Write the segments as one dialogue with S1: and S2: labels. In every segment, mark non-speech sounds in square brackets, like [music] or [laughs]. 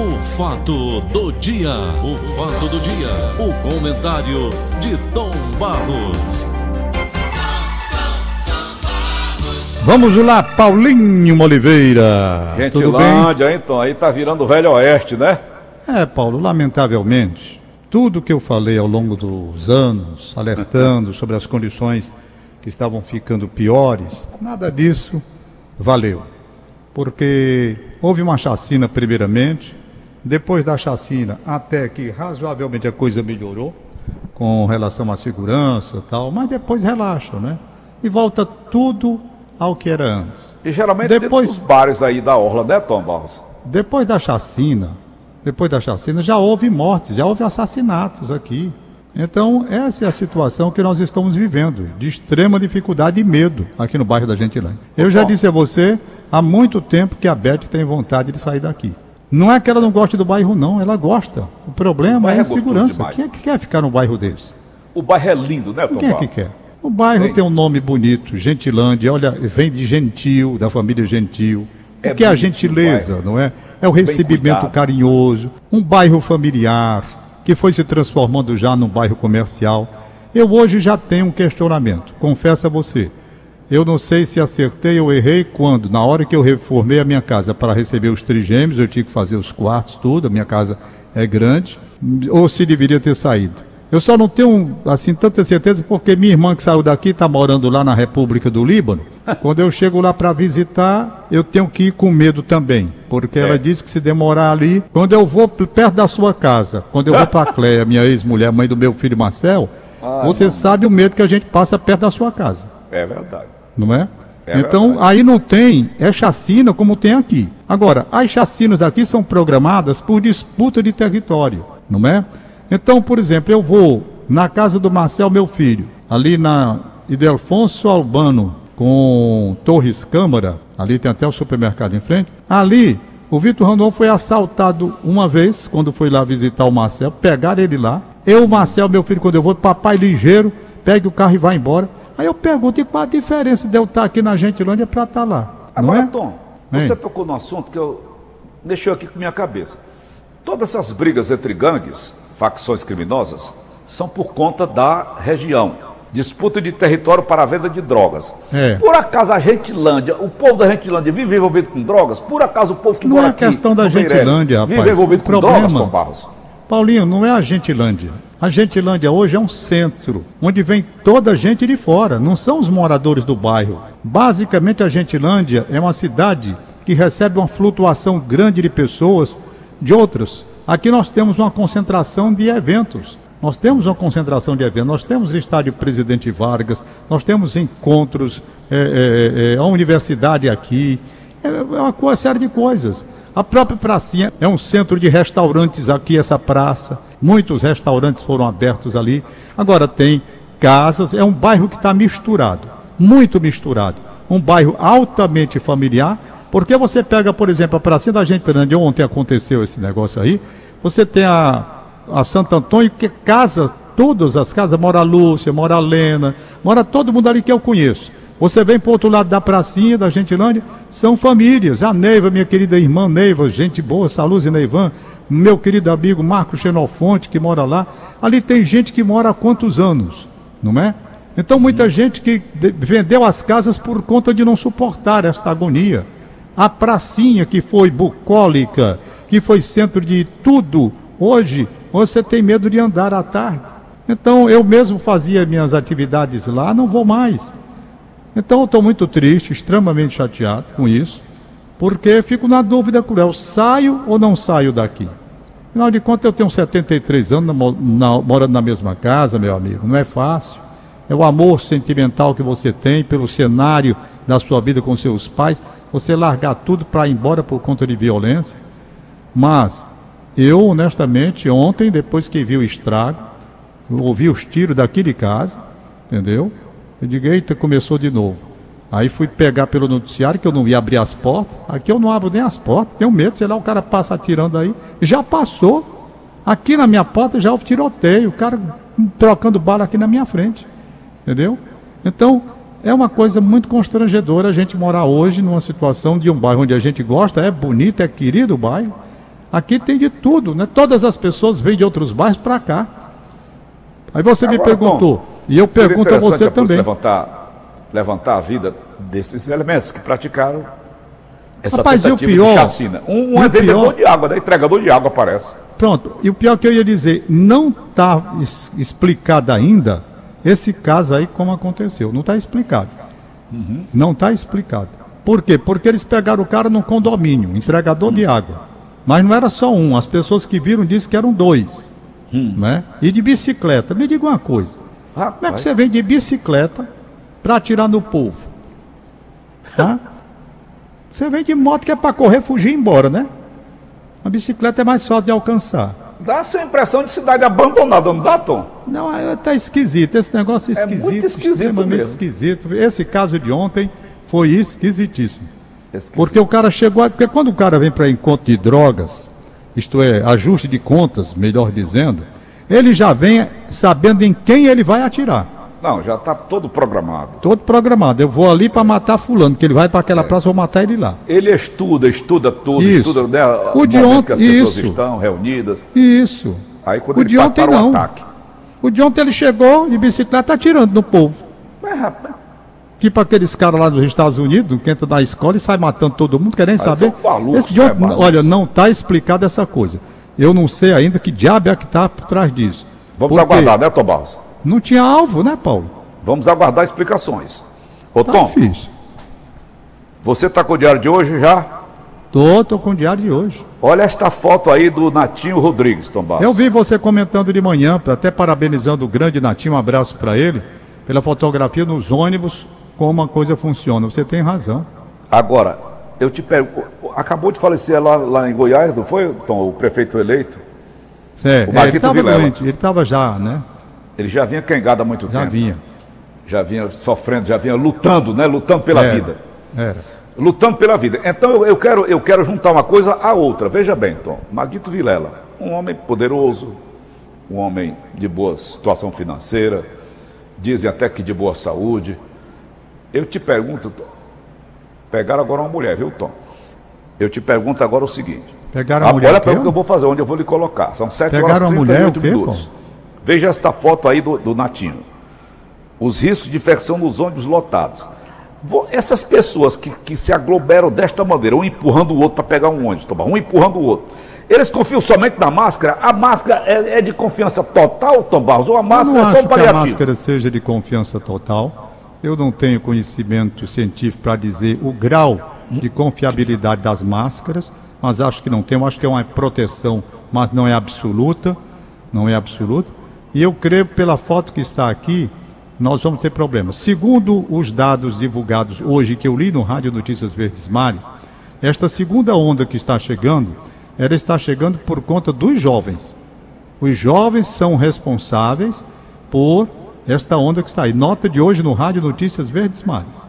S1: O fato do dia, o fato do dia, o comentário de Tom Barros.
S2: Vamos lá, Paulinho Oliveira.
S3: Gentilândia, então, aí tá virando Velho Oeste, né?
S2: É, Paulo, lamentavelmente, tudo que eu falei ao longo dos anos, alertando sobre as condições que estavam ficando piores, nada disso valeu. Porque houve uma chacina primeiramente, depois da chacina, até que razoavelmente a coisa melhorou com relação à segurança e tal, mas depois relaxa, né? E volta tudo ao que era antes.
S3: E geralmente
S2: Depois-
S3: dos bares aí da Orla, né, Tom Barros?
S2: Depois da chacina, depois da chacina já houve mortes, já houve assassinatos aqui. Então, essa é a situação que nós estamos vivendo, de extrema dificuldade e medo aqui no bairro da Gentilândia. Eu já disse a você há muito tempo que a Beth tem vontade de sair daqui. Não é que ela não goste do bairro, não, ela gosta. O problema
S3: bairro
S2: é a
S3: é
S2: segurança.
S3: demais.
S2: Quem é que quer ficar num bairro desse?
S3: O bairro é lindo, né, Tom
S2: Quem é que quer? O bairro
S3: Tem.
S2: tem um nome bonito, Gentilândia, olha, vem de gentil, da família gentil. O
S3: É
S2: que é a
S3: o
S2: gentileza, não é? É o recebimento carinhoso, um bairro familiar, que foi se transformando já num bairro comercial. Eu hoje já tenho um questionamento, confesso a você. Eu não sei se acertei ou errei quando, na hora que eu reformei a minha casa para receber os trigêmeos, eu tinha que fazer os quartos, tudo, a minha casa é grande, ou se deveria ter saído. Eu só não tenho, assim, tanta certeza porque minha irmã que saiu daqui está morando lá na República do Líbano. [laughs] Quando eu chego lá para visitar, eu tenho que ir com medo também, porque ela disse que se demorar ali, quando eu vou perto da sua casa, quando eu vou para a [laughs] Cleia, minha ex-mulher, mãe do meu filho Marcel, você sabe o medo que a gente passa perto da sua casa
S3: É verdade.
S2: Não é?
S3: É
S2: então,
S3: verdade.
S2: aí não tem, é chacina como tem aqui. Agora, as chacinas daqui são programadas por disputa de território, não é? Então, por exemplo, eu vou na casa do Marcel, meu filho, ali na Idelfonso Albano, com Torres Câmara, ali tem até o supermercado em frente. Ali, o Vitor Randon foi assaltado uma vez, quando foi lá visitar o Marcel, pegaram ele lá. Eu, Marcel, meu filho, quando eu vou, papai ligeiro, pega o carro e vai embora. Aí eu pergunto, e qual a diferença de eu estar aqui na Gentilândia para estar lá? Não
S3: Agora,
S2: é?
S3: Tom,
S2: Hein?
S3: você tocou no assunto que eu mexeu aqui com minha cabeça. Todas essas brigas entre gangues, facções criminosas, são por conta da região. Disputa de território para a venda de drogas.
S2: É.
S3: Por acaso a Gentilândia, o povo da Gentilândia vive envolvido com drogas? Por acaso o povo que
S2: Não
S3: mora
S2: é
S3: aqui
S2: questão da
S3: no Meireles
S2: Gentilândia, rapaz.
S3: Vive envolvido
S2: O
S3: com drogas,
S2: problema-
S3: Tom Barros?
S2: Paulinho, não é a Gentilândia. A Gentilândia hoje é um centro, onde vem toda a gente de fora, não são os moradores do bairro. Basicamente, a Gentilândia é uma cidade que recebe uma flutuação grande de pessoas de outras. Aqui nós temos uma concentração de eventos. Nós temos uma concentração de eventos, nós temos estádio Presidente Vargas, nós temos encontros, é, é, é, a universidade aqui, é é uma série de coisas. A própria pracinha é um centro de restaurantes aqui, essa praça. Muitos restaurantes foram abertos ali. Agora tem casas, é um bairro que está misturado, muito misturado. Um bairro altamente familiar, porque você pega, por exemplo, a pracinha da Gentilândia, ontem aconteceu esse negócio aí, você tem a, a Santo Antônio, que casa, todas as casas, mora a Lúcia, mora a Lena, mora todo mundo ali que eu conheço. Você vem para o outro lado da pracinha, da Gentilândia, são famílias. A Neiva, minha querida irmã Neiva, gente boa, Saluz e Neivan, meu querido amigo Marco Xenofonte, que mora lá. Ali tem gente que mora há quantos anos, não é? Então, muita gente que de- vendeu as casas por conta de não suportar esta agonia. A pracinha que foi bucólica, que foi centro de tudo, hoje você tem medo de andar à tarde. Então, eu mesmo fazia minhas atividades lá, não vou mais. Então eu estou muito triste, extremamente chateado com isso, porque fico na dúvida cruel, saio ou não saio daqui? Afinal de contas, eu tenho 73 anos na- morando na mesma casa, meu amigo, não é fácil. É o amor sentimental que você tem pelo cenário da sua vida com seus pais, você largar tudo para ir embora por conta de violência. Mas eu, honestamente, ontem, depois que vi o estrago, ouvi os tiros daqui de casa, entendeu? Eu digo, eita, começou de novo. Aí fui pegar pelo noticiário, que eu não ia abrir as portas. Aqui eu não abro nem as portas, tenho medo, sei lá, o cara passa atirando aí. Já passou. Aqui na minha porta já houve tiroteio, o cara trocando bala aqui na minha frente. Entendeu? Então, é uma coisa muito constrangedora a gente morar hoje numa situação de um bairro onde a gente gosta, é bonito, é querido o bairro. Aqui tem de tudo, né? Todas as pessoas vêm de outros bairros para cá. Aí você me
S3: Agora,
S2: perguntou,
S3: Tom,
S2: e eu
S3: seria
S2: pergunto a você
S3: polícia
S2: também.
S3: Levantar, levantar a vida desses elementos que praticaram essa
S2: Rapaz, e o
S3: tentativa
S2: pior?
S3: de chacina. Um, um é vendedor
S2: pior?
S3: de água, né? entregador de água, parece.
S2: Pronto, e o pior que eu ia dizer, não está explicado ainda esse caso aí como aconteceu. Não está explicado. Não está explicado. Por quê? Porque eles pegaram o cara no condomínio, entregador de água. Mas não era só um, as pessoas que viram disseram que eram dois. Né? E de bicicleta. Me diga uma coisa. Como é que
S3: Rapaz,
S2: você vem de bicicleta para atirar no povo? Tá? Você vem de moto que é para correr, fugir e ir embora, né? A bicicleta é mais fácil de alcançar.
S3: dá essa impressão de cidade abandonada, não dá, Tom?
S2: Não, é- tá esquisito. Esse negócio é
S3: É
S2: esquisito.
S3: muito esquisito
S2: extremamente
S3: mesmo.
S2: esquisito. Esse caso de ontem foi esquisitíssimo.
S3: Esquisito.
S2: Porque o cara chegou. a- Porque quando o cara vem para encontro de drogas, isto é, ajuste de contas, melhor dizendo, ele já vem sabendo em quem ele vai atirar.
S3: Não, já está todo programado.
S2: Todo programado. Eu vou ali para matar fulano, que ele vai para aquela praça, eu vou matar ele lá.
S3: Ele estuda, estuda tudo,
S2: Isso.
S3: estuda né,
S2: O de
S3: momento
S2: ontem-
S3: que as pessoas
S2: isso.
S3: estão reunidas.
S2: Isso.
S3: Aí quando
S2: O
S3: ele
S2: de ontem
S3: prepara o
S2: não.
S3: ataque.
S2: O de ontem ele chegou de bicicleta atirando no povo.
S3: Mas, rapaz,
S2: Tipo aqueles caras lá dos Estados Unidos, que entra na escola e sai matando todo mundo, querendo
S3: Mas
S2: saber.
S3: malucos,
S2: Esse de ontem,
S3: né, malucos?
S2: olha, não está explicado essa coisa. Eu não sei ainda que diabo é que está por trás disso.
S3: Vamos
S2: Porque
S3: aguardar, né, Tom Barros?
S2: Não tinha alvo, né, Paulo?
S3: Vamos aguardar explicações. Ô,
S2: Tá
S3: Tom,
S2: difícil.
S3: você está com o diário de hoje já?
S2: Tô, tô com o diário de hoje.
S3: Olha esta foto aí do Natinho Rodrigues, Tom Barros.
S2: Eu vi você comentando de manhã, até parabenizando o grande Natinho, um abraço para ele, pela fotografia nos ônibus, como a coisa funciona. Você tem razão.
S3: Agora, eu te pergunto, acabou de falecer lá, lá em Goiás, não foi, Tom, o prefeito eleito?
S2: É,
S3: O
S2: é, ele
S3: Marquito
S2: estava
S3: Vilela.
S2: doente, ele estava já, né?
S3: Ele já vinha quengado há muito
S2: Já
S3: tempo.
S2: vinha.
S3: Já vinha sofrendo, já vinha lutando, né? Lutando pela
S2: Era,
S3: vida.
S2: Era.
S3: Lutando pela vida. Então eu, eu quero, eu quero juntar uma coisa à outra. Veja bem, Tom. Maguito Vilela, um homem poderoso, um homem de boa situação financeira, dizem até que de boa saúde. Eu te pergunto, Tom. Pegaram agora uma mulher, viu, Tom? Eu te pergunto agora o seguinte.
S2: Pegaram a
S3: Ah,
S2: mulher
S3: Olha
S2: o
S3: a
S2: quê?
S3: pergunta que eu vou fazer, onde eu vou lhe colocar. São 7
S2: Pegaram
S3: horas
S2: a
S3: e
S2: mulher
S3: 38
S2: o quê,
S3: minutos. Veja esta foto aí do, do Natinho. Os riscos de infecção nos ônibus lotados. Essas pessoas que, que se aglomeram desta maneira, um empurrando o outro para pegar um ônibus, Barros, um empurrando o outro. Eles confiam somente na máscara? A máscara é, é de confiança total, Tom Barros? Ou a máscara
S2: não
S3: é só um
S2: que a
S3: paliativo?
S2: máscara seja de confiança total. Eu não tenho conhecimento científico para dizer o grau de confiabilidade das máscaras, mas acho que não tem. Eu acho que é uma proteção, mas não é absoluta. Não é absoluta. E eu creio, pela foto que está aqui, nós vamos ter problemas. Segundo os dados divulgados hoje, que eu li no Rádio Notícias Verdes Mares, esta segunda onda que está chegando, ela está chegando por conta dos jovens. Os jovens são responsáveis por esta onda que está aí. Nota de hoje no Rádio Notícias Verdes Mares.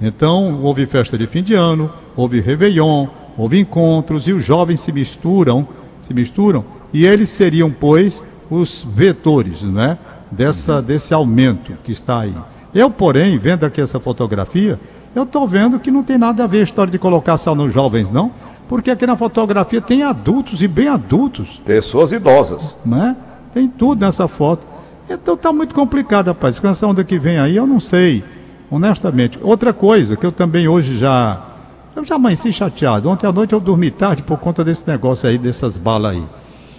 S2: Então, houve festa de fim de ano, houve Réveillon, houve encontros e os jovens se misturam, se misturam, e eles seriam, pois, os vetores, né, dessa, desse aumento que está aí. Eu, porém, vendo aqui essa fotografia, eu estou vendo que não tem nada a ver a história de colocar só nos jovens, não, porque aqui na fotografia tem adultos e bem adultos
S3: Pessoas idosas.
S2: né? Tem tudo nessa foto. Então tá muito complicado, rapaz. Essa onda que vem aí, eu não sei, honestamente. Outra coisa que eu também hoje já. Eu já amanheci chateado. Ontem à noite eu dormi tarde por conta desse negócio aí, dessas balas aí.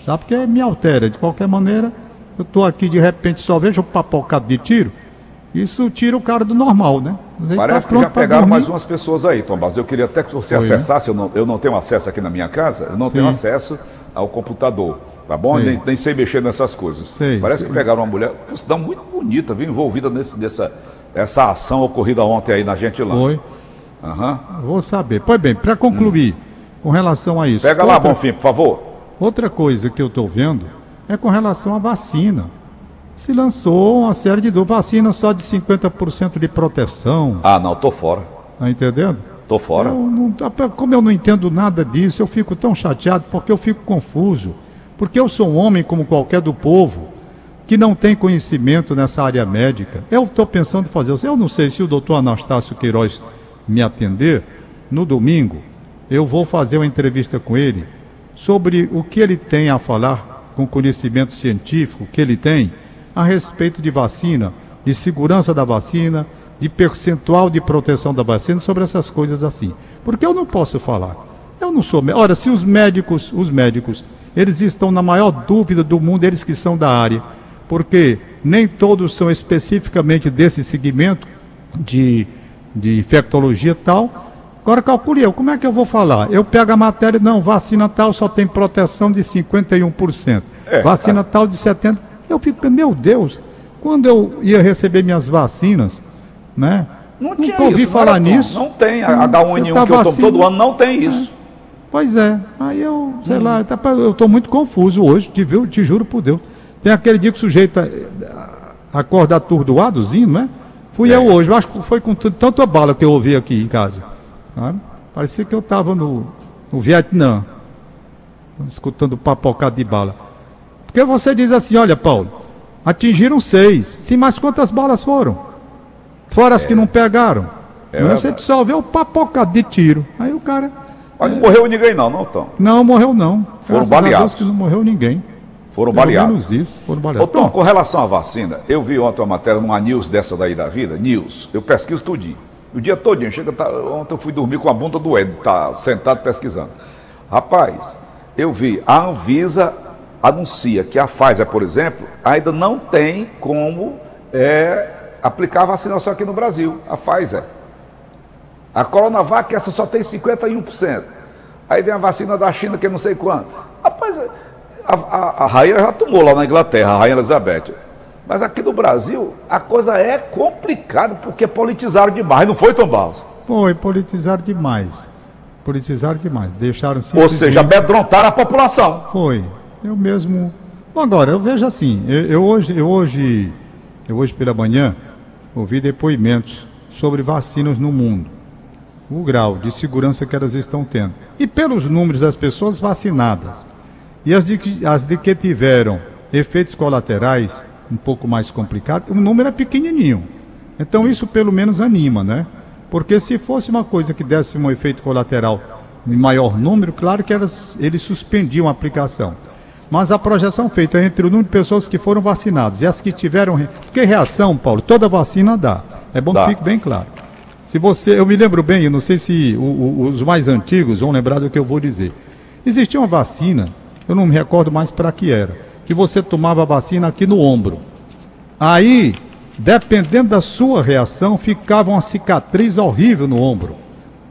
S2: Sabe? Porque me altera. De qualquer maneira, eu tô aqui de repente só vejo um papocado de tiro. Isso tira o cara do normal, né? Ele
S3: Parece
S2: tá
S3: que já pegaram mais umas pessoas aí, Tom Barros. Eu queria até que você
S2: Foi, né?
S3: acessasse, eu, não, eu não tenho acesso aqui na minha casa, eu não
S2: Sim.
S3: tenho acesso ao computador, tá bom? Nem, nem sei mexer nessas coisas.
S2: Sei,
S3: Parece
S2: sei.
S3: que pegaram uma mulher, dá muito bonita, viu, envolvida nesse, nessa essa ação ocorrida ontem aí na Gentilândia.
S2: Foi.
S3: Aham.
S2: Vou saber. Pois bem, para concluir com relação a isso.
S3: Pega lá,
S2: outra-
S3: Bonfim, por favor.
S2: Outra coisa que eu estou vendo é com relação à vacina. Se lançou uma série de. Vacina só de 50% de proteção.
S3: Ah, não, tô fora.
S2: Tá entendendo?
S3: Tô fora.
S2: Eu não- como eu não entendo nada disso, eu fico tão chateado porque eu fico confuso. Porque eu sou um homem como qualquer do povo que não tem conhecimento nessa área médica. Eu estou pensando em fazer. Eu não sei se o doutor Anastácio Queiroz me atender. No domingo, eu vou fazer uma entrevista com ele sobre o que ele tem a falar com conhecimento científico que ele tem a respeito de vacina, de segurança da vacina, de percentual de proteção da vacina, sobre essas coisas assim. Porque eu não posso falar. Eu não sou. Ora, se os médicos, os médicos, eles estão na maior dúvida do mundo, eles que são da área, porque nem todos são especificamente desse segmento de, de infectologia tal. Agora calcule eu, como é que eu vou falar? Eu pego a matéria, não, vacina tal só tem proteção de 51%, é, vacina tal de 70%. Eu fico, meu Deus, quando eu ia receber minhas vacinas, né?
S3: Não tinha ouvi isso, falar não nisso. Não tem. A H1N1 tá que eu tomo todo ano não tem isso. É.
S2: Pois é. Aí eu, sei hum. lá, tá eu estou muito confuso hoje, te, te juro por Deus. Tem aquele dia que o sujeito acorda atordoadozinho, não é? Fui é. eu hoje, eu acho que foi com tanta bala que eu ouvi aqui em casa. Sabe? Parecia que eu estava no, no Vietnã, escutando papocado de bala. Porque você diz assim, olha, Paulo, atingiram seis. Sim, mas quantas balas foram? Fora as que não pegaram. É não, você só vê o papocado de tiro. Aí o cara.
S3: Mas não morreu ninguém, não, não, Tom?
S2: Não, morreu não.
S3: Foram Graças baleados.
S2: que não morreu ninguém.
S3: Foram Pelo baleados.
S2: Isso, foram baleados.
S3: Ô, Tom, com relação à vacina, eu vi ontem uma matéria numa news dessa daí da vida, news. Eu pesquiso tudinho. O dia todinho. Chega, tá, ontem eu fui dormir com a bunda do Ed, tá sentado pesquisando. Rapaz, eu vi, a Anvisa anuncia que a Pfizer, por exemplo, ainda não tem como é, aplicar a vacinação aqui no Brasil, a Pfizer. A Coronavac, essa só tem 51%. Aí vem a vacina da China, que é não sei quanto. Rapaz, a, a, a rainha já tomou lá na Inglaterra, a rainha Elizabeth. Mas aqui no Brasil, a coisa é complicada, porque politizaram demais, não foi, Tom Barros?
S2: Foi, politizaram demais. Politizaram demais. Deixaram
S3: Ou seja, amedrontaram a população.
S2: Foi. Eu mesmo. Bom, agora, eu vejo assim, eu, eu hoje, eu hoje, eu hoje pela manhã, ouvi depoimentos sobre vacinas no mundo, o grau de segurança que elas estão tendo. E pelos números das pessoas vacinadas e as de que, as de que tiveram efeitos colaterais um pouco mais complicados, o número é pequenininho. Então isso pelo menos anima, né? Porque se fosse uma coisa que desse um efeito colateral em maior número, claro que elas, eles suspendiam a aplicação. Mas a projeção feita entre o número de pessoas que foram vacinadas e as que tiveram. Porque reação, Paulo, toda vacina dá. É bom dá. que fique bem claro. Se você. Eu me lembro bem, eu não sei se o, o, os mais antigos vão lembrar do que eu vou dizer. Existia uma vacina, eu não me recordo mais para que era, que você tomava a vacina aqui no ombro. Aí, dependendo da sua reação, ficava uma cicatriz horrível no ombro.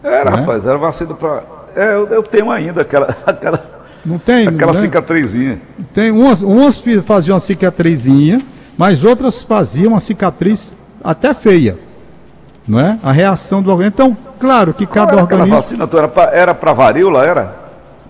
S3: Era, né? rapaz, era vacina para. É, eu, eu, tenho ainda aquela, [laughs] aquela
S2: não tem?
S3: Aquela né? cicatrizinha.
S2: Tem umas, umas faziam uma cicatrizinha, mas outras faziam uma cicatriz até feia. Não é? A reação do organismo. Então, claro que cada Qual era organismo.
S3: vacina era para varíola, era?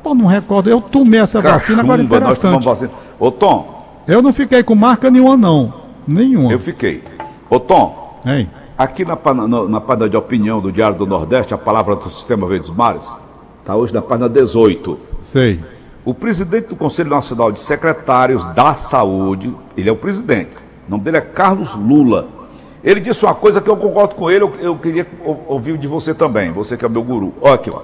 S2: Pô, não recordo. Eu tomei essa Cachumba, vacina, agora interessante. Vacina.
S3: Ô Tom.
S2: Eu não fiquei com marca nenhuma, não. Nenhuma.
S3: Eu fiquei. Ô Tom. Hein? Aqui na, na, na página de opinião do Diário do Nordeste, a palavra do Sistema Verdes Mares, está hoje na página 18.
S2: Sei.
S3: O presidente do Conselho Nacional de Secretários da Saúde, ele é o presidente, o nome dele é Carlos Lula. Ele disse uma coisa que eu concordo com ele, eu, eu queria ouvir de você também, você que é meu guru. Olha aqui, ó.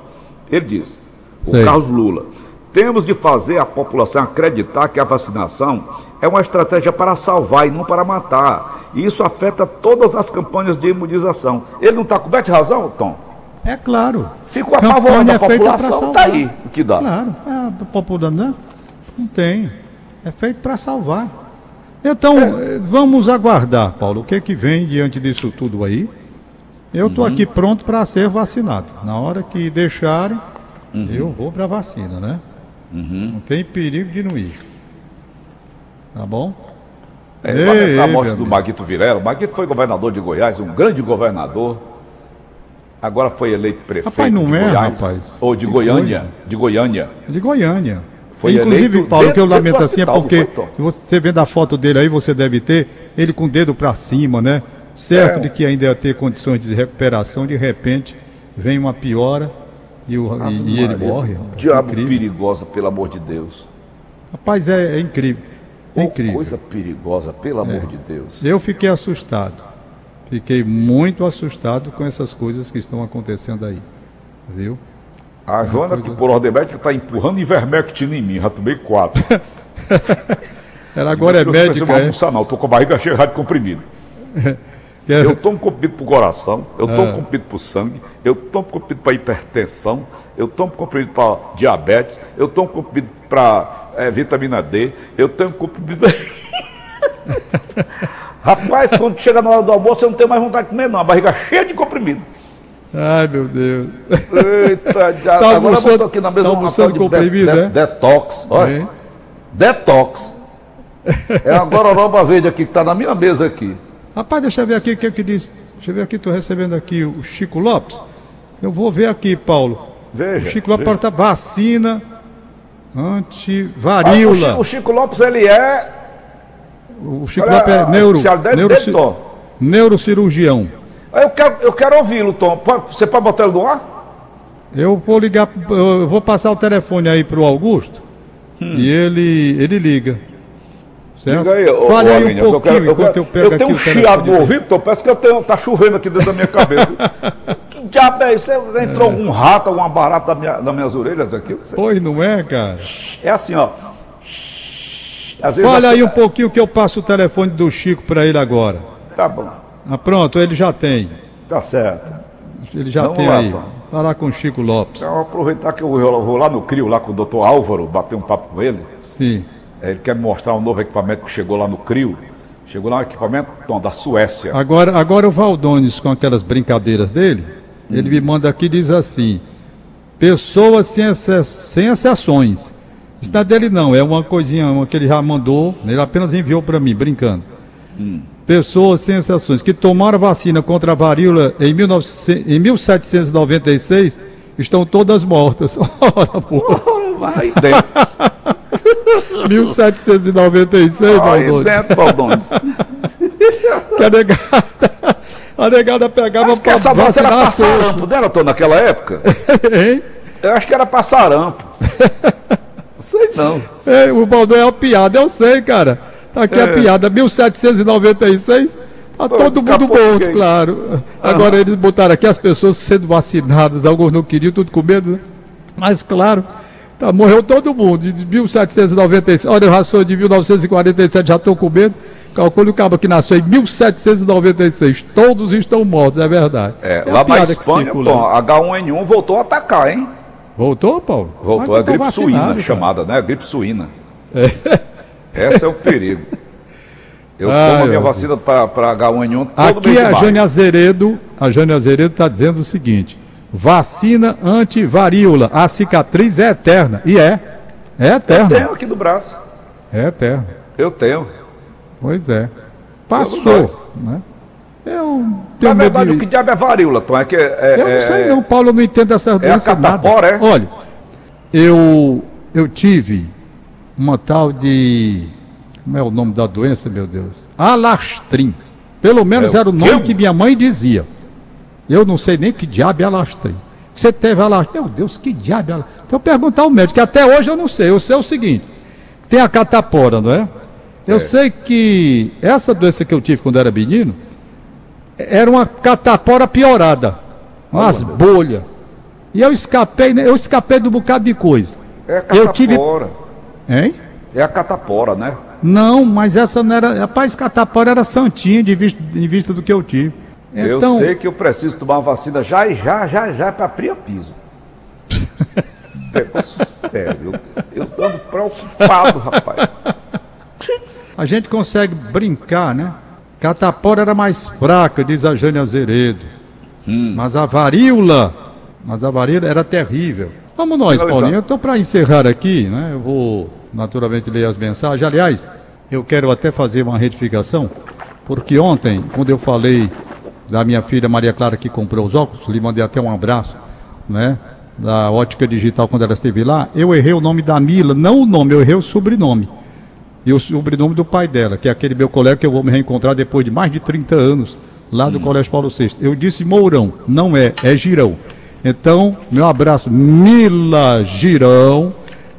S3: Ele disse, o Sei. Carlos Lula, temos de fazer a população acreditar que a vacinação é uma estratégia para salvar e não para matar. E isso afeta todas as campanhas de imunização. Ele não está coberto de razão, Tom?
S2: É claro.
S3: Fico apavorado é a população, tá aí o que dá.
S2: Claro, é, a população não, não tem. É feito para salvar. Então, é. vamos aguardar, Paulo, o que é que vem diante disso tudo aí. Eu estou uhum. aqui pronto para ser vacinado. Na hora que deixarem, uhum. eu vou para a vacina, né? Uhum. Não tem perigo de não ir. Tá bom?
S3: É, ei, a morte do Maguito Virela. O Maguito foi governador de Goiás, um grande governador Agora foi eleito prefeito
S2: rapaz, não
S3: de
S2: é,
S3: Goiás.
S2: Rapaz.
S3: Ou de Goiânia. De Goiânia.
S2: De Goiânia. Foi Inclusive, Paulo, dentro, que eu lamento assim é porque você vendo a foto dele aí, você deve ter ele com o dedo para cima, né? Certo é. de que ainda ia ter condições de recuperação, de repente vem uma piora e, o, e, e ele morre.
S3: Rapaz, diabo incrível. perigosa, pelo amor de Deus.
S2: Rapaz, é, é incrível. É incrível.
S3: Coisa perigosa, pelo amor é. de Deus.
S2: Eu fiquei assustado. Fiquei muito assustado com essas coisas que estão acontecendo aí. Viu?
S3: A Joana, que por ordem médica, está empurrando Ivermectina em mim, já tomei quatro. [laughs]
S2: Ela agora é
S3: Eu não
S2: médica, é?
S3: almoçar, não. Estou com a barriga cheia de comprimido. [laughs]
S2: Quer-
S3: Eu tomo comprimido para o coração, eu
S2: Ah.
S3: tomo comprimido para o sangue, eu tomo comprimido para hipertensão, eu tomo comprimido para diabetes, eu tomo comprimido para eh, vitamina D, eu tomo comprimido. [laughs] Rapaz, quando chega na hora do almoço, eu não tenho mais vontade de comer, não. A barriga cheia de comprimido.
S2: Ai, meu Deus.
S3: Eita, [laughs] já,
S2: Tá
S3: agora
S2: almoçando-
S3: botou aqui na mesa
S2: tá almoçando
S3: tal de
S2: comprimido, é?
S3: Detox, olha. Detox. [laughs] É a gororoba verde aqui que está na minha mesa aqui.
S2: Rapaz, deixa eu ver aqui o que é que diz. Deixa eu ver aqui, estou recebendo aqui o Chico Lopes. Eu vou ver aqui, Paulo.
S3: Veja.
S2: O Chico Lopes
S3: veja.
S2: tá vacina
S3: Ah, o,
S2: antivaríola.
S3: Chico, o Chico Lopes, ele é.
S2: O Chico
S3: olha,
S2: Lopes é neuro,
S3: especialidade dele,
S2: neuroci-
S3: Tom.
S2: neurocirurgião.
S3: Eu quero, eu quero ouvi-lo, Tom. Você pode botar ele no ar?
S2: Eu vou ligar, eu vou passar o telefone aí pro Augusto e ele, ele liga. Certo?
S3: Diga aí, ô,
S2: Fale
S3: ô,
S2: aí um
S3: Aline, eu
S2: pouquinho
S3: quero- eu
S2: enquanto
S3: quero-
S2: eu pego
S3: eu
S2: aqui
S3: tenho um chiado ouvido, Tom. Parece que eu tenho, tá chovendo aqui dentro da minha cabeça. [laughs] que diabo é isso? Entrou algum rato, alguma barata na minha- nas minhas orelhas aqui?
S2: Pois não é, cara?
S3: É assim, ó. Às
S2: Fale
S3: assim-
S2: aí um pouquinho que eu passo o telefone do Chico para ele agora.
S3: Tá bom,
S2: Ah, pronto, ele já tem.
S3: tá certo.
S2: Ele já
S3: Vamos
S2: tem
S3: lá,
S2: aí.
S3: Tom.
S2: Falar com o Chico Lopes.
S3: Então, eu vou aproveitar que eu vou vou lá no CRIO, lá com o doutor Álvaro, bater um papo com ele.
S2: Sim.
S3: Ele quer me mostrar um novo equipamento que chegou lá no CRIO. Chegou lá um equipamento Tom, da Suécia.
S2: Agora, agora o Valdones, com aquelas brincadeiras dele, ele me manda aqui e diz assim: pessoas sem, sem exceções. Isso não é dele, não, é uma coisinha uma que ele já mandou, ele apenas enviou para mim, brincando. Pessoas sem exceções que tomaram vacina contra a varíola em, 1900 em 1796 estão todas mortas. [laughs] Ora, porra.
S3: Aí dentro,
S2: 1796,
S3: aí
S2: Valdones.
S3: dentro, Baldones.
S2: Que a negada, a negada pegava
S3: era
S2: vacinar a força.
S3: passarampo, não era, Tom, naquela época? [laughs]
S2: Hein?
S3: Eu acho que era passarampo. [laughs] Sei não.
S2: É, o Baldão é uma piada, eu sei, cara. Tá aqui a
S3: É.
S2: piada, 1796, tá
S3: Pô,
S2: todo
S3: a
S2: mundo morto,
S3: quem?
S2: claro. Agora eles botaram aqui as pessoas sendo vacinadas, alguns não queriam, tudo com medo, né? Mas claro, tá, morreu todo mundo. De 1796, olha, eu já sou de 1947, já tô com medo. Calcule o cabo que nasceu em 1796. Todos estão mortos, é verdade.
S3: É,
S2: a
S3: lá na
S2: que
S3: Espanha. Tom, H1N1 voltou a atacar, hein?
S2: Voltou, Paulo? Mas
S3: Voltou
S2: eu
S3: a
S2: tô
S3: gripe suína,
S2: cara.
S3: chamada, né? A gripe suína. [laughs] Esse é o perigo. Eu
S2: Ai,
S3: tomo a minha vacina para H1N1 todo
S2: Aqui
S3: de
S2: a. Jane Azeredo, a Jane Azeredo está dizendo o seguinte: vacina antivaríola, a cicatriz é eterna. E é. É
S3: Eu
S2: eterna.
S3: tenho aqui do braço.
S2: É eterna.
S3: Eu tenho.
S2: Pois é. Passou. Né? Eu
S3: Na verdade,
S2: de...
S3: o que diabo é varíola, Tom? É que é,
S2: Eu não
S3: é-
S2: sei
S3: é-
S2: não, Paulo, eu não entendo essa doença nada.
S3: catapora, é?
S2: Olha, eu, eu tive uma tal de... Como é o nome da doença, meu Deus? Alastrim. Pelo menos
S3: É
S2: era o nome que minha mãe dizia. Eu não sei nem que diabo é alastrim. Você teve alastrim? Meu Deus, que diabo é alastrim? Então eu perguntar ao médico, que até hoje eu não sei. Eu sei o seguinte, tem a catapora, não é? Eu sei que essa doença que eu tive quando era menino, era uma catapora piorada. Umas bolhas. E eu escapei, né? eu escapei de um bocado de coisa.
S3: É a
S2: Eu tive-
S3: catapora.
S2: Hein?
S3: É a catapora, né?
S2: Não, mas essa não era. Rapaz, catapora era santinha de vista, em vista do que eu tive. Então,
S3: Eu sei que eu preciso tomar uma vacina já e já, já, já para abrir piso. [laughs] Negócio sério. Eu, eu ando preocupado, rapaz.
S2: a gente consegue brincar, né? Catapora era mais fraca, diz a Jane Azeredo.
S3: Hum.
S2: Mas a varíola, mas a varíola era terrível. Vamos nós. Paulinho. Então, para encerrar aqui, né? Eu vou naturalmente ler as mensagens. Aliás, eu quero até fazer uma retificação, porque ontem, quando eu falei da minha filha Maria Clara que comprou os óculos, lhe mandei até um abraço, né? Da ótica digital quando ela esteve lá, eu errei o nome da Mila, não o nome, eu errei o sobrenome. E o sobrenome do pai dela, que é aquele meu colega que eu vou me reencontrar depois de mais de 30 anos, lá do Colégio Paulo VI. Eu disse Mourão, não é, é Girão. Então, meu abraço, Mila Girão,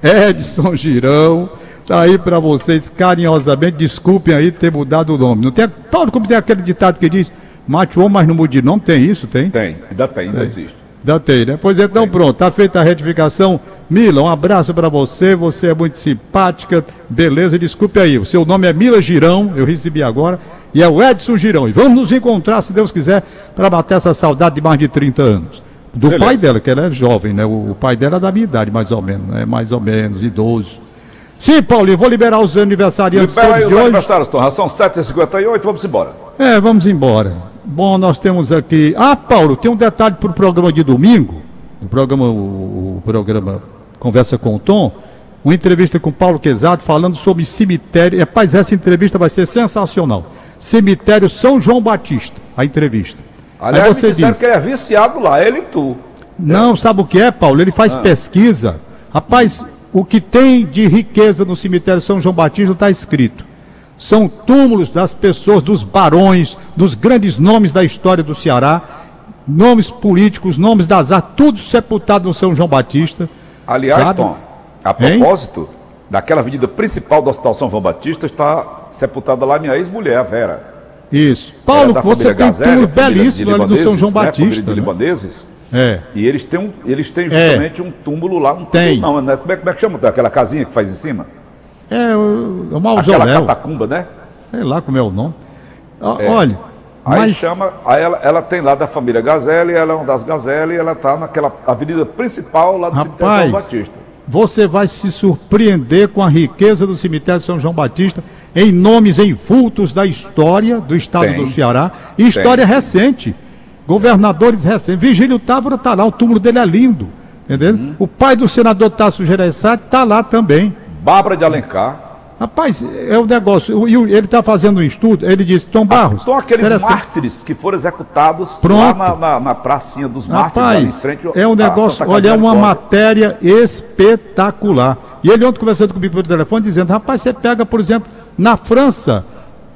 S2: Edson Girão, tá aí para vocês carinhosamente. Desculpem aí ter mudado o nome. Não tem, Paulo, como tem aquele ditado que diz, mate o homem, mas não mude de nome, tem isso, tem?
S3: Tem, ainda tem, ainda existe.
S2: Datei, né? Pois então, pronto, tá feita a retificação. Mila, um abraço para você, você é muito simpática, beleza, desculpe aí, o seu nome é Mila Girão, eu recebi agora, e é o Edson Girão, e vamos nos encontrar, se Deus quiser, para matar essa saudade de mais de 30 anos. Do beleza. pai dela, que ela é jovem, né? O, o, pai dela é da minha idade, mais ou menos, né? Mais ou menos, idoso. Sim, Paulinho, vou liberar os aniversariantes
S3: Libera aí os hoje. aniversários, Tom, são 7h58, vamos embora.
S2: É, vamos embora. Bom, nós temos aqui. Ah, Paulo, tem um detalhe para o programa de domingo. O programa, o, programa Conversa com o Tom. Uma entrevista com Paulo Quezado falando sobre cemitério. Rapaz, essa entrevista vai ser sensacional. Cemitério São João Batista. A entrevista.
S3: Aliás, Aí você me diz, que ele é viciado lá, ele e tu.
S2: Não, é. sabe o que é, Paulo? Ele faz ah. pesquisa. Rapaz, o que tem de riqueza no cemitério São João Batista está escrito são túmulos das pessoas, dos barões, dos grandes nomes da história do Ceará, nomes políticos, nomes das artes, tudo sepultado no São João Batista.
S3: Aliás, sabe? Tom, a propósito, hein? daquela avenida principal do Hospital São João Batista está sepultada lá minha ex-mulher, a Vera.
S2: Isso. Paulo, você tem um túmulo belíssimo ali no São João né? Batista.
S3: Né? libaneses.
S2: É.
S3: E eles têm, um, eles têm é. justamente é. um túmulo lá. Um
S2: tem.
S3: Túmulo, não, né? como, é, como é que chama aquela casinha que faz em cima?
S2: É, o, o mausoléu.
S3: Aquela catacumba, né?
S2: Sei lá como é o nome. É. Olha,
S3: Aí mas... chama, aí ela, ela, tem lá da família Gazelle, ela é uma das Gazelle, e ela está naquela avenida principal lá do
S2: Rapaz, cemitério São Batista. Você vai se surpreender com a riqueza do cemitério São João Batista, em nomes em vultos da história do estado tem, do Ceará, e história tem. recente. Governadores recentes. Vigílio Távora está lá, o túmulo dele é lindo. Entendeu? Hum. O pai do senador Tasso Gereissati está lá também.
S3: Bárbara de Alencar.
S2: Rapaz, é o negócio. Ele está fazendo um estudo, ele disse, Tom Barros.
S3: São aqueles mártires que foram executados Pronto. lá na, na, na pracinha dos mártires,
S2: Rapaz, ali em frente. É um negócio, olha, é uma matéria espetacular. E ele ontem conversando comigo pelo telefone, dizendo, rapaz, você pega, por exemplo, na França,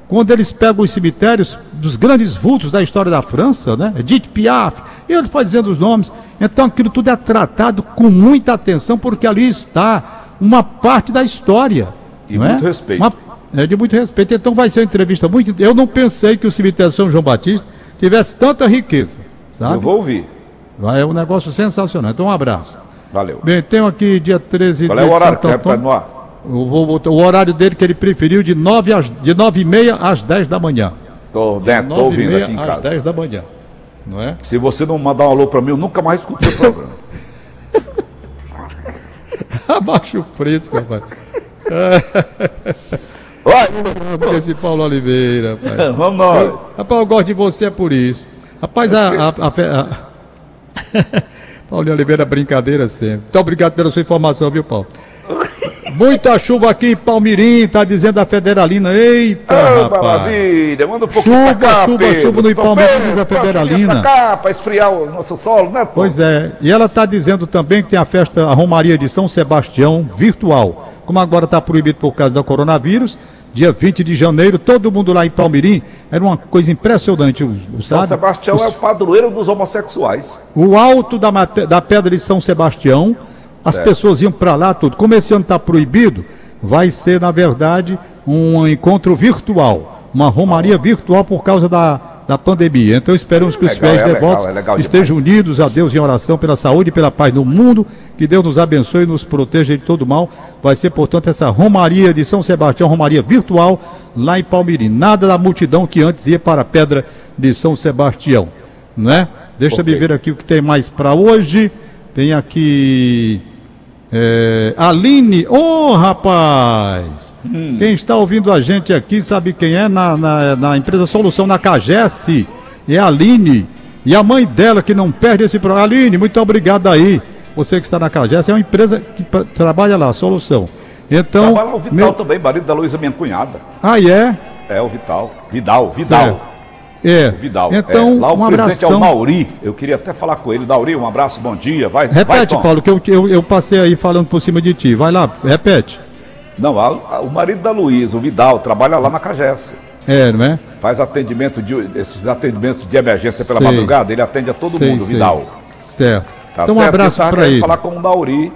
S2: quando eles pegam os cemitérios dos grandes vultos da história da França, né? Edith Piaf, e ele fazendo os nomes. Então aquilo tudo é tratado com muita atenção, porque ali está uma parte da história.
S3: E muito é? respeito.
S2: Uma, é de muito respeito. Então vai ser uma entrevista muito. Eu não pensei que o cemitério São João Batista tivesse tanta riqueza. Sabe?
S3: Eu vou ouvir.
S2: É um negócio sensacional. Então um abraço.
S3: Valeu.
S2: Bem, tenho aqui dia 13
S3: Qual é o horário que você vai no ar?
S2: Eu vou, o horário dele que ele preferiu de 9, às, de 9 e meia às 10 da manhã.
S3: Estou dentro, tô ouvindo aqui em casa.
S2: Às 10 da manhã. Não é?
S3: Se você não mandar um alô para mim, eu nunca mais escuto o programa. [laughs]
S2: Abaixa o preço, rapaz. [laughs] Olha, esse Paulo Oliveira, rapaz. [laughs]
S3: Vamos nós.
S2: Rapaz, eu gosto de você é por isso. Rapaz, a. a, a, a... Paulo Oliveira, brincadeira sempre. Muito obrigado pela sua informação, viu, Paulo? Muita chuva aqui em Palmirim, tá dizendo a Federalina. Eita, oh, rapaz.
S3: Maravilha, manda um pouquinho
S2: chuva, cá, Chuva, Pedro. chuva no Palmirim, diz a Federalina.
S3: Cá, pra esfriar o nosso solo, né, pô?
S2: Pois é, e ela tá dizendo também que tem a festa, a Romaria de São Sebastião, virtual. Como agora está proibido por causa do coronavírus, dia 20 de janeiro, todo mundo lá em Palmirim, era uma coisa impressionante. O,
S3: o São sabe? Sebastião Os... é o padroeiro dos homossexuais.
S2: O alto da, da pedra de São Sebastião as certo. pessoas iam para lá, tudo. Como esse ano está proibido, vai ser, na verdade, um encontro virtual, uma romaria virtual por causa da, da pandemia. Então esperamos que os fiéis é devotos é estejam unidos a Deus em oração pela saúde e pela paz no mundo. Que Deus nos abençoe e nos proteja de todo mal. Vai ser, portanto, essa romaria de São Sebastião, romaria virtual, lá em Palmirim. Nada da multidão que antes ia para a Pedra de São Sebastião. Né? Deixa okay. eu ver aqui o que tem mais para hoje. Tem aqui. É, Aline, ô oh, rapaz! Hum. Quem está ouvindo a gente aqui sabe quem é na, na, na empresa Solução na Cagesse. É a Aline. E a mãe dela que não perde esse programa. Aline, muito obrigado aí. Você que está na Cagesse, é uma empresa que trabalha lá, Solução. Então. Trabalha
S3: o Vital meu... também, marido da Luísa, minha cunhada.
S2: Ah, é?
S3: É, o Vital. Vidal, Vidal. Certo.
S2: É. Vidal. Então, é, lá o um presidente abração. é o
S3: Mauri. Eu queria até falar com ele. Mauri, um abraço, bom dia. Vai,
S2: repete,
S3: vai,
S2: Paulo, que eu, eu, eu, passei aí falando por cima de ti. Vai lá, repete.
S3: Não, a, a, o marido da Luísa, o Vidal, trabalha lá na Cagesse.
S2: É, não é?
S3: Faz atendimento de esses atendimentos de emergência pela sei. madrugada, ele atende a todo sei, mundo, o Vidal.
S2: Certo. Tá então certo? um abraço para ele.
S3: falar com o Mauri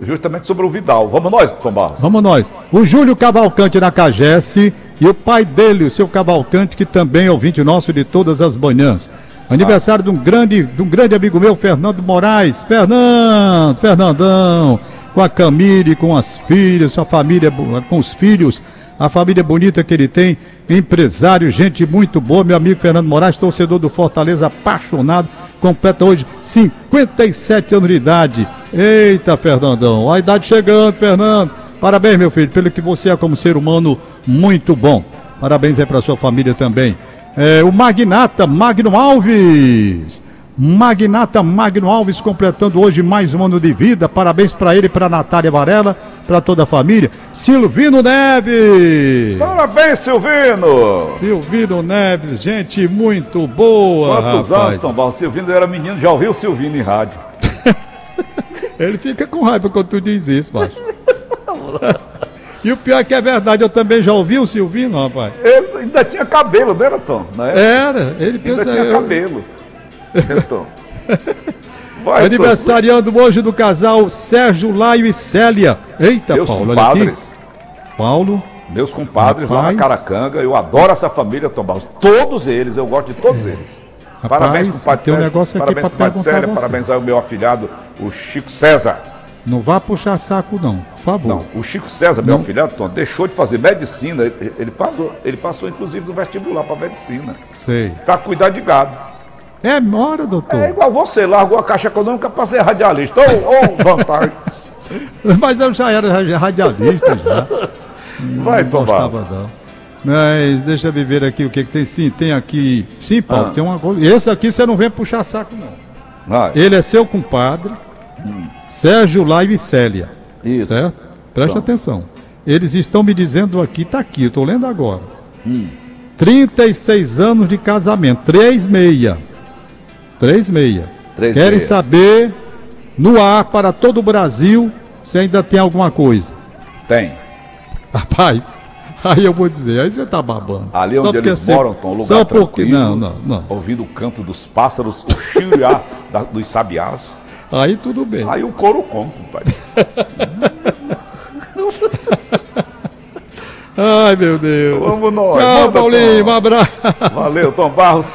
S3: justamente sobre o Vidal. Vamos nós, Tom Barros.
S2: Vamos nós. O Júlio Cavalcante na Cagesse e o pai dele, o seu Cavalcante, que também é ouvinte nosso de todas as manhãs. Aniversário de um grande, de um grande amigo meu, Fernando Moraes. Fernando, Fernandão, com a Camille, com as filhas, sua família, com os filhos, a família bonita que ele tem, empresário, gente muito boa, meu amigo Fernando Moraes, torcedor do Fortaleza, apaixonado, completa hoje 57 anos de idade. Eita, Fernandão, a idade chegando, Fernando. Parabéns, meu filho, pelo que você é como ser humano muito bom. Parabéns aí para sua família também. É, o Magnata Magno Alves. Magnata Magno Alves completando hoje mais um ano de vida. Parabéns para ele, para Natália Varela, para toda a família. Silvino Neves.
S3: Parabéns, Silvino!
S2: Silvino Neves, gente muito boa.
S3: Quantos
S2: rapaz.
S3: anos? Silvino era menino, já ouviu o Silvino em rádio. [laughs]
S2: Ele fica com raiva quando tu diz isso, macho. E o pior é que é verdade, eu também já ouvi o Silvino, rapaz.
S3: Ele ainda tinha cabelo, não era, Tom? Na época,
S2: Era, ele
S3: ainda
S2: pensa.
S3: tinha
S2: eu-
S3: cabelo. Tom. Vai, Tom.
S2: Aniversariando hoje do casal Sérgio Laio e Célia. Eita,
S3: Meus
S2: Paulo, aqui.
S3: compadres.
S2: Paulo,
S3: Meus compadres lá na
S2: Rapaz.
S3: Caracanga, eu adoro essa família, Tom Barros. Todos eles, eu gosto de todos eles.
S2: Rapaz,
S3: parabéns, compadre
S2: tem um
S3: Sérgio.
S2: negócio aqui
S3: parabéns,
S2: pra
S3: compadre Célia, parabéns ao meu afilhado, o Chico César.
S2: Não vá puxar saco não, por favor.
S3: Não, o Chico César, meu afilhado, Tom, deixou de fazer medicina. Ele, ele passou, ele passou, inclusive, no vestibular para medicina.
S2: Sei.
S3: Para cuidar de gado.
S2: É mora, doutor.
S3: É igual você, largou a Caixa Econômica para ser radialista. Ô, ô, vantagem. [laughs]
S2: Mas eu já era radialista já. [laughs]
S3: Vai,
S2: não
S3: Tom
S2: não. Mas deixa eu ver aqui o que, que tem. Sim, tem aqui. Sim, Paulo,
S3: Ah.
S2: tem uma coisa. Esse aqui você não vem puxar saco, não.
S3: Vai.
S2: Ele é seu compadre, Sérgio Laio e Célia.
S3: Isso.
S2: Certo? Preste
S3: São.
S2: atenção. Eles estão me dizendo aqui, tá aqui, eu tô lendo agora.
S3: Hum.
S2: 36 anos de casamento, 3 meia. 3 meia.
S3: Três
S2: Querem
S3: meia.
S2: saber no ar para todo o Brasil se ainda tem alguma coisa.
S3: Tem.
S2: Rapaz, [laughs] aí eu vou dizer, aí você tá babando.
S3: Ali onde eles
S2: você-
S3: moram, Tom, lugar
S2: Só porque.
S3: tranquilo,
S2: Não, não, não.
S3: Ouvindo o canto dos pássaros, o chiriá da- dos sabiás.
S2: Aí tudo bem.
S3: Aí o couro come, compadre. [laughs]
S2: Ai, meu Deus.
S3: Vamos nós.
S2: Tchau,
S3: Manda,
S2: Paulinho.
S3: Tom.
S2: Um abraço.
S3: Valeu, Tom Barros.